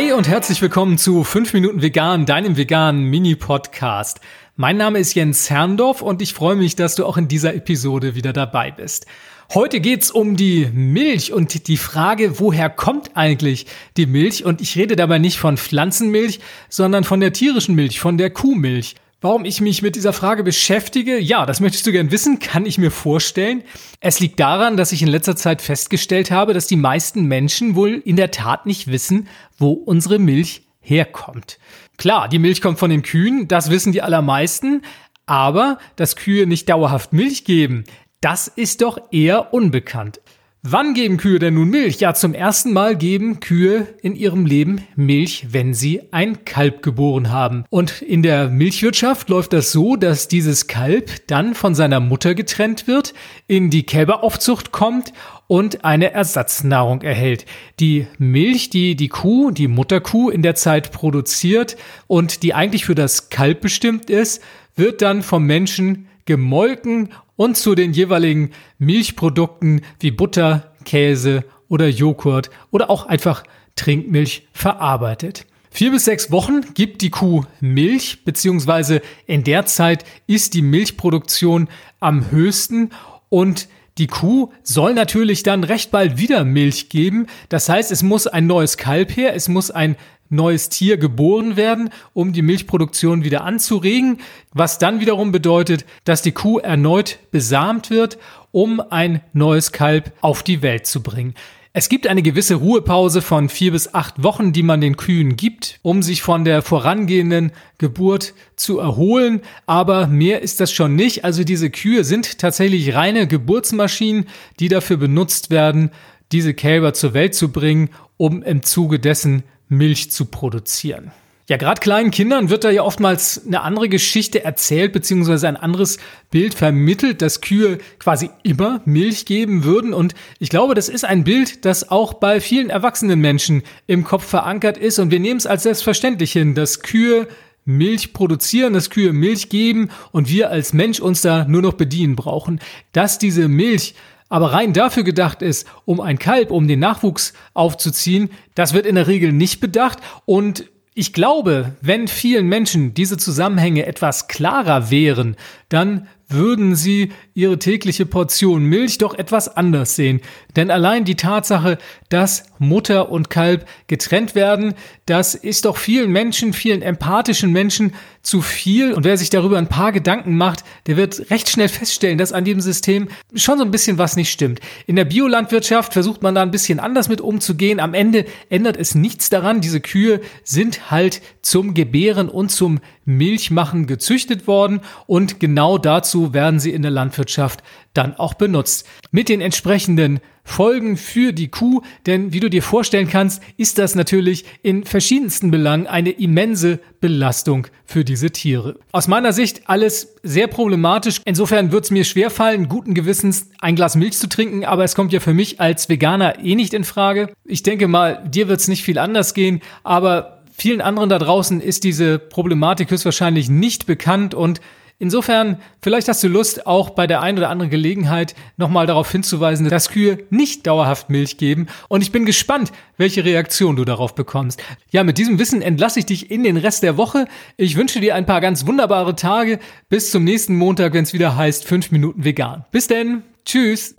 Hey und herzlich willkommen zu 5 Minuten Vegan, deinem veganen Mini-Podcast. Mein Name ist Jens Herndorf und ich freue mich, dass du auch in dieser Episode wieder dabei bist. Heute geht's um die Milch und die Frage, woher kommt eigentlich die Milch? Und ich rede dabei nicht von Pflanzenmilch, sondern von der tierischen Milch, von der Kuhmilch. Warum ich mich mit dieser Frage beschäftige? Ja, das möchtest du gern wissen, kann ich mir vorstellen. Es liegt daran, dass ich in letzter Zeit festgestellt habe, dass die meisten Menschen wohl in der Tat nicht wissen, wo unsere Milch herkommt. Klar, die Milch kommt von den Kühen, das wissen die allermeisten, aber dass Kühe nicht dauerhaft Milch geben, das ist doch eher unbekannt. Wann geben Kühe denn nun Milch? Ja, zum ersten Mal geben Kühe in ihrem Leben Milch, wenn sie ein Kalb geboren haben. Und in der Milchwirtschaft läuft das so, dass dieses Kalb dann von seiner Mutter getrennt wird, in die Kälberaufzucht kommt und eine Ersatznahrung erhält. Die Milch, die die Kuh, die Mutterkuh in der Zeit produziert und die eigentlich für das Kalb bestimmt ist, wird dann vom Menschen gemolken und zu den jeweiligen Milchprodukten wie Butter, Käse oder Joghurt oder auch einfach Trinkmilch verarbeitet. Vier bis sechs Wochen gibt die Kuh Milch, beziehungsweise in der Zeit ist die Milchproduktion am höchsten und die Kuh soll natürlich dann recht bald wieder Milch geben. Das heißt, es muss ein neues Kalb her, es muss ein neues Tier geboren werden, um die Milchproduktion wieder anzuregen, was dann wiederum bedeutet, dass die Kuh erneut besamt wird, um ein neues Kalb auf die Welt zu bringen. Es gibt eine gewisse Ruhepause von vier bis acht Wochen, die man den Kühen gibt, um sich von der vorangehenden Geburt zu erholen. Aber mehr ist das schon nicht. Also diese Kühe sind tatsächlich reine Geburtsmaschinen, die dafür benutzt werden, diese Kälber zur Welt zu bringen, um im Zuge dessen Milch zu produzieren. Ja, gerade kleinen Kindern wird da ja oftmals eine andere Geschichte erzählt, beziehungsweise ein anderes Bild vermittelt, dass Kühe quasi immer Milch geben würden. Und ich glaube, das ist ein Bild, das auch bei vielen erwachsenen Menschen im Kopf verankert ist. Und wir nehmen es als selbstverständlich hin, dass Kühe Milch produzieren, dass Kühe Milch geben und wir als Mensch uns da nur noch bedienen brauchen. Dass diese Milch aber rein dafür gedacht ist, um ein Kalb, um den Nachwuchs aufzuziehen, das wird in der Regel nicht bedacht und ich glaube, wenn vielen Menschen diese Zusammenhänge etwas klarer wären, dann würden sie ihre tägliche Portion Milch doch etwas anders sehen. Denn allein die Tatsache, dass Mutter und Kalb getrennt werden, das ist doch vielen Menschen, vielen empathischen Menschen zu viel. Und wer sich darüber ein paar Gedanken macht, der wird recht schnell feststellen, dass an diesem System schon so ein bisschen was nicht stimmt. In der Biolandwirtschaft versucht man da ein bisschen anders mit umzugehen. Am Ende ändert es nichts daran. Diese Kühe sind halt zum Gebären und zum Milchmachen gezüchtet worden und genau dazu werden sie in der Landwirtschaft dann auch benutzt. Mit den entsprechenden Folgen für die Kuh, denn wie du dir vorstellen kannst, ist das natürlich in verschiedensten Belangen eine immense Belastung für diese Tiere. Aus meiner Sicht alles sehr problematisch. Insofern wird es mir schwerfallen, guten Gewissens ein Glas Milch zu trinken, aber es kommt ja für mich als Veganer eh nicht in Frage. Ich denke mal, dir wird es nicht viel anders gehen, aber Vielen anderen da draußen ist diese Problematik höchstwahrscheinlich nicht bekannt und Insofern, vielleicht hast du Lust, auch bei der einen oder anderen Gelegenheit nochmal darauf hinzuweisen, dass Kühe nicht dauerhaft Milch geben. Und ich bin gespannt, welche Reaktion du darauf bekommst. Ja, mit diesem Wissen entlasse ich dich in den Rest der Woche. Ich wünsche dir ein paar ganz wunderbare Tage. Bis zum nächsten Montag, wenn es wieder heißt 5 Minuten vegan. Bis denn. Tschüss.